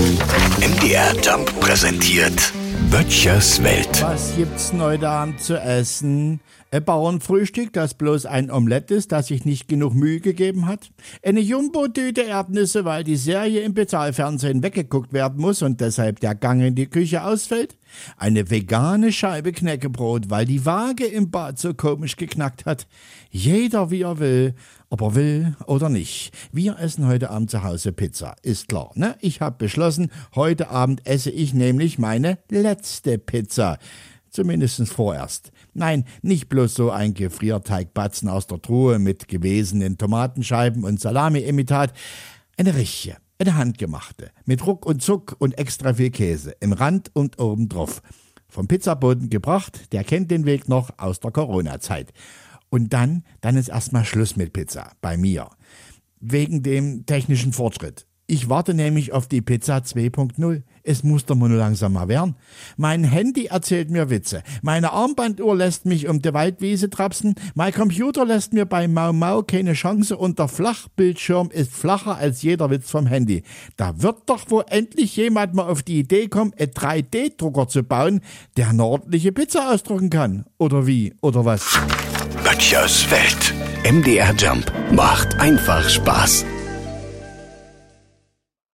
MDR Jump präsentiert Böttchers Welt. Was gibt's heute Abend zu essen? Ein Bauernfrühstück, das bloß ein Omelett ist, das sich nicht genug Mühe gegeben hat? Eine Jumbo-Tüte Erdnüsse, weil die Serie im Bezahlfernsehen weggeguckt werden muss und deshalb der Gang in die Küche ausfällt? Eine vegane Scheibe Knäckebrot, weil die Waage im Bad so komisch geknackt hat? Jeder wie er will, ob er will oder nicht. Wir essen heute Abend zu Hause Pizza, ist klar. Ne? Ich habe beschlossen, heute Abend esse ich nämlich meine letzte Pizza. Zumindest vorerst. Nein, nicht bloß so ein Gefrierteigbatzen aus der Truhe mit gewesenen Tomatenscheiben und Salami-Imitat. Eine richtige, eine handgemachte, mit Ruck und Zuck und extra viel Käse, im Rand und oben drauf. Vom Pizzaboden gebracht, der kennt den Weg noch aus der Corona-Zeit. Und dann, dann ist erstmal Schluss mit Pizza, bei mir. Wegen dem technischen Fortschritt. Ich warte nämlich auf die Pizza 2.0. Es muss doch mal langsam mal werden. Mein Handy erzählt mir Witze. Meine Armbanduhr lässt mich um die Waldwiese trapsen. Mein Computer lässt mir bei Mau Mau keine Chance und der Flachbildschirm ist flacher als jeder Witz vom Handy. Da wird doch wohl endlich jemand mal auf die Idee kommen, einen 3D-Drucker zu bauen, der eine ordentliche Pizza ausdrucken kann. Oder wie? Oder was? Böttchers Welt. MDR Jump macht einfach Spaß.